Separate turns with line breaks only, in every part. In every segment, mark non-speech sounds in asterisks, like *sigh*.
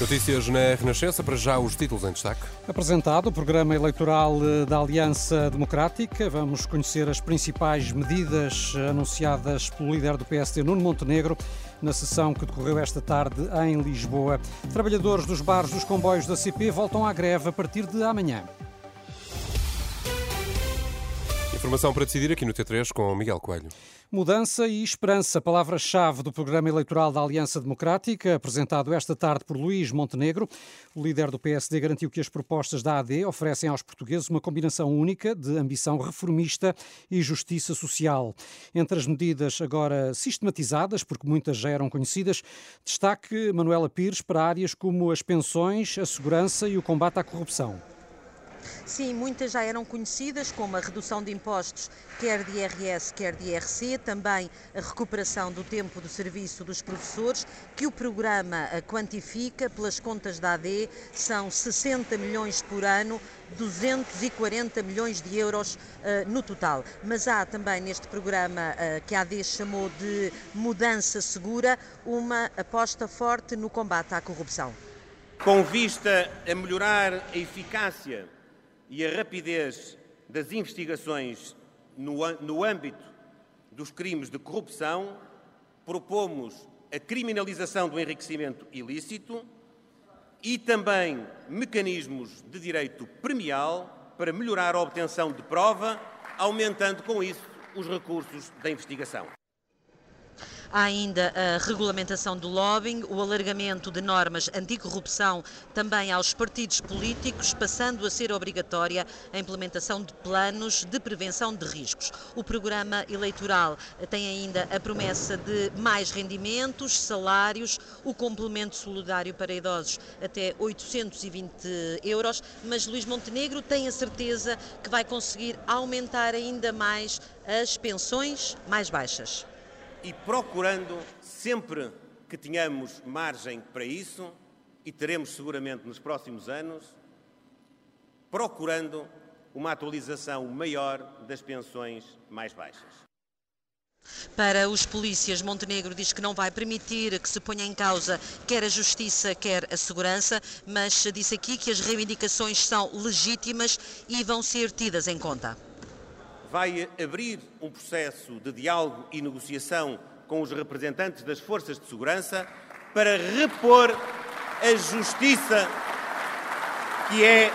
Notícias na Renascença, para já os títulos em destaque.
Apresentado o programa eleitoral eh, da Aliança Democrática, vamos conhecer as principais medidas anunciadas pelo líder do PSD, Nuno Montenegro, na sessão que decorreu esta tarde em Lisboa. Trabalhadores dos bares dos comboios da CP voltam à greve a partir de amanhã.
Informação para decidir aqui no T3 com Miguel Coelho.
Mudança e esperança, palavra-chave do programa eleitoral da Aliança Democrática, apresentado esta tarde por Luís Montenegro. O líder do PSD garantiu que as propostas da AD oferecem aos portugueses uma combinação única de ambição reformista e justiça social. Entre as medidas agora sistematizadas, porque muitas já eram conhecidas, destaque Manuela Pires para áreas como as pensões, a segurança e o combate à corrupção.
Sim, muitas já eram conhecidas, como a redução de impostos, quer de IRS, quer de IRC, também a recuperação do tempo de serviço dos professores, que o programa quantifica pelas contas da AD, são 60 milhões por ano, 240 milhões de euros uh, no total. Mas há também neste programa uh, que a AD chamou de mudança segura, uma aposta forte no combate à corrupção.
Com vista a melhorar a eficácia e a rapidez das investigações no, no âmbito dos crimes de corrupção, propomos a criminalização do enriquecimento ilícito e também mecanismos de direito premial para melhorar a obtenção de prova, aumentando com isso os recursos da investigação.
Há ainda a regulamentação do lobbying, o alargamento de normas anticorrupção também aos partidos políticos, passando a ser obrigatória a implementação de planos de prevenção de riscos. O programa eleitoral tem ainda a promessa de mais rendimentos, salários, o complemento solidário para idosos até 820 euros, mas Luís Montenegro tem a certeza que vai conseguir aumentar ainda mais as pensões mais baixas
e procurando sempre que tenhamos margem para isso, e teremos seguramente nos próximos anos, procurando uma atualização maior das pensões mais baixas.
Para os polícias, Montenegro diz que não vai permitir que se ponha em causa quer a justiça, quer a segurança, mas disse aqui que as reivindicações são legítimas e vão ser tidas em conta
vai abrir um processo de diálogo e negociação com os representantes das forças de segurança para repor a justiça que é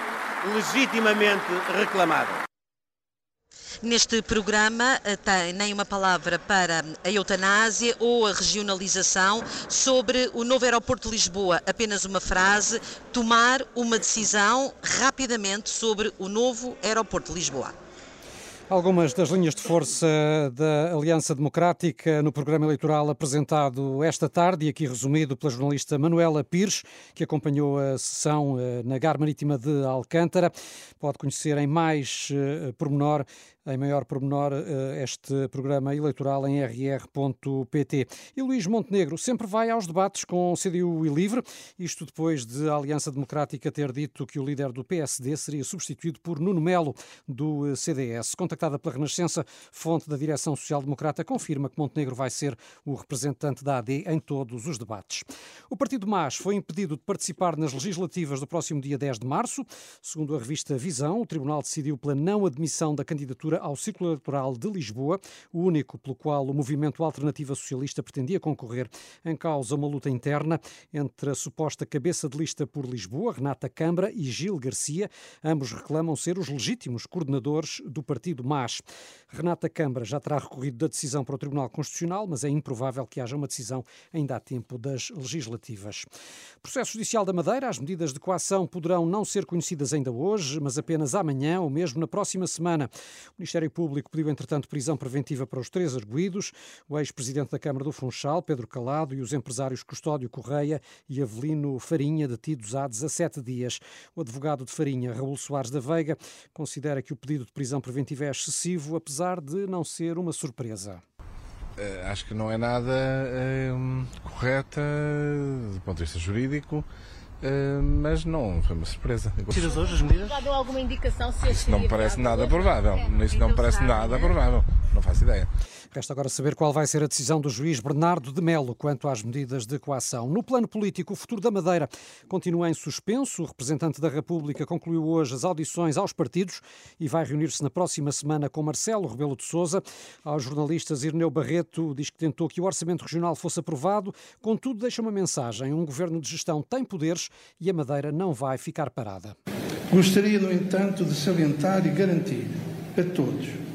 legitimamente reclamada.
Neste programa eh, tem nem uma palavra para a eutanásia ou a regionalização sobre o novo aeroporto de Lisboa, apenas uma frase: tomar uma decisão rapidamente sobre o novo aeroporto de Lisboa.
Algumas das linhas de força da Aliança Democrática no programa eleitoral apresentado esta tarde e aqui resumido pela jornalista Manuela Pires, que acompanhou a sessão eh, na Gar Marítima de Alcântara. Pode conhecer em mais eh, pormenor em maior pormenor eh, este programa eleitoral em rr.pt. E Luís Montenegro sempre vai aos debates com CDU e Livre, isto depois de a Aliança Democrática ter dito que o líder do PSD seria substituído por Nuno Melo, do eh, CDS. Contactada pela Renascença, fonte da direção social-democrata confirma que Montenegro vai ser o representante da AD em todos os debates. O Partido MAS foi impedido de participar nas legislativas do próximo dia 10 de março. Segundo a revista Visão, o Tribunal decidiu pela não admissão da candidatura ao Círculo Eleitoral de Lisboa, o único pelo qual o movimento Alternativa Socialista pretendia concorrer. Em causa uma luta interna entre a suposta cabeça de lista por Lisboa, Renata Câmara, e Gil Garcia. Ambos reclamam ser os legítimos coordenadores do partido MAS. Renata Câmara já terá recorrido da decisão para o Tribunal Constitucional, mas é improvável que haja uma decisão ainda a tempo das legislativas. Processo Judicial da Madeira, as medidas de coação poderão não ser conhecidas ainda hoje, mas apenas amanhã ou mesmo na próxima semana. O Ministério Público pediu, entretanto, prisão preventiva para os três arguídos, o ex-presidente da Câmara do Funchal, Pedro Calado, e os empresários Custódio Correia e Avelino Farinha, detidos há 17 dias. O advogado de Farinha, Raul Soares da Veiga, considera que o pedido de prisão preventiva é excessivo, apesar de não ser uma surpresa.
Uh, acho que não é nada uh, correta do ponto de vista jurídico. Uh, mas não foi uma surpresa.
Tiras hoje as medidas?
Já deu alguma indicação se
Isso não me parece nada provável. É, Isso não me parece nada provável. Não faço ideia.
Resta agora saber qual vai ser a decisão do juiz Bernardo de Melo quanto às medidas de coação. No plano político, o futuro da Madeira continua em suspenso. O representante da República concluiu hoje as audições aos partidos e vai reunir-se na próxima semana com Marcelo Rebelo de Sousa. Aos jornalistas, Irneu Barreto diz que tentou que o orçamento regional fosse aprovado, contudo deixa uma mensagem. Um governo de gestão tem poderes e a Madeira não vai ficar parada.
Gostaria, no entanto, de salientar e garantir a todos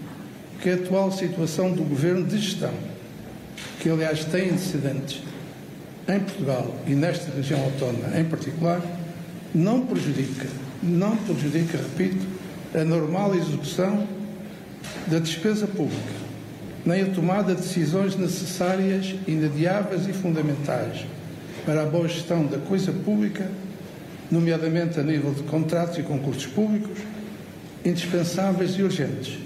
que a atual situação do governo de gestão, que aliás tem antecedentes em Portugal e nesta região autónoma em particular, não prejudica, não prejudica, repito, a normal execução da despesa pública, nem a tomada de decisões necessárias, inadiáveis e fundamentais para a boa gestão da coisa pública, nomeadamente a nível de contratos e concursos públicos, indispensáveis e urgentes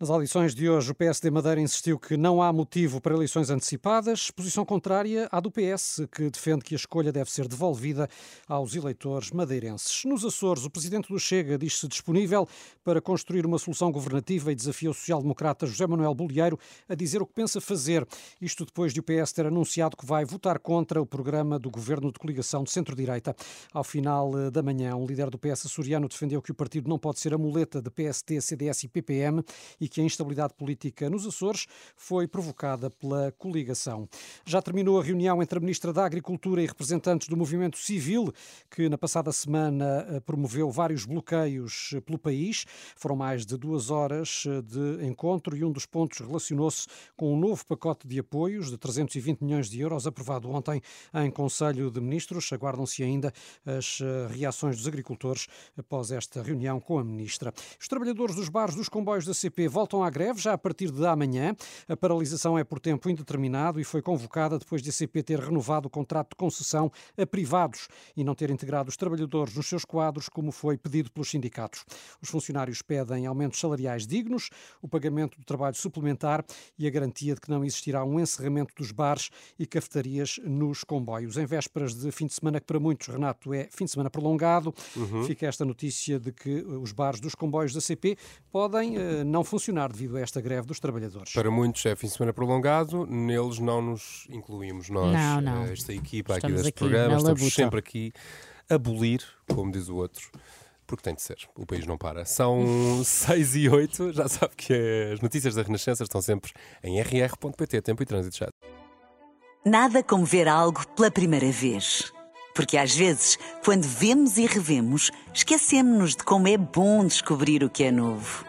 nas audições de hoje, o PSD Madeira insistiu que não há motivo para eleições antecipadas, posição contrária à do PS, que defende que a escolha deve ser devolvida aos eleitores madeirenses. Nos Açores, o presidente do Chega diz-se disponível para construir uma solução governativa e desafia o social-democrata José Manuel Bolieiro a dizer o que pensa fazer. Isto depois de o PS ter anunciado que vai votar contra o programa do governo de coligação de centro-direita. Ao final eh, da manhã, um líder do PS açoriano defendeu que o partido não pode ser a muleta de PST, CDS e PPM e que a instabilidade política nos Açores foi provocada pela coligação. Já terminou a reunião entre a Ministra da Agricultura e representantes do movimento civil, que na passada semana eh, promoveu vários bloqueios eh, pelo país. Foram mais de duas horas eh, de encontro e um dos pontos relacionou-se com um novo pacote de apoios de 320 milhões de euros aprovado ontem em Conselho de Ministros. Aguardam-se ainda as reações dos agricultores após esta reunião com a Ministra. Os trabalhadores dos bares dos comboios da CP voltam à greve já a partir de amanhã. A paralisação é por tempo indeterminado e foi convocada depois de a CP ter renovado o contrato de concessão a privados e não ter integrado os trabalhadores nos seus quadros, como foi pedido pelos sindicatos. Os funcionários pedem aumentos salariais dignos, o pagamento do trabalho suplementar e a garantia de que não existirá um encerramento dos bares e cafetarias nos comboios. Em vésperas de fim de semana, que para muitos, Renato, é fim de semana prolongado, uhum. fica esta notícia de que os bares dos comboios da CP podem uh, não funcionar funcionar devido a esta greve dos trabalhadores.
Para muitos é fim de semana prolongado, neles não nos incluímos nós,
não, não.
Eh, esta equipa estamos aqui deste aqui programa, estamos sempre aqui a abolir, como diz o outro, porque tem de ser, o país não para. São *laughs* 6 e 8, já sabe que as notícias da Renascença estão sempre em rr.pt, tempo e trânsito já.
Nada como ver algo pela primeira vez. Porque às vezes, quando vemos e revemos, esquecemos-nos de como é bom descobrir o que é novo.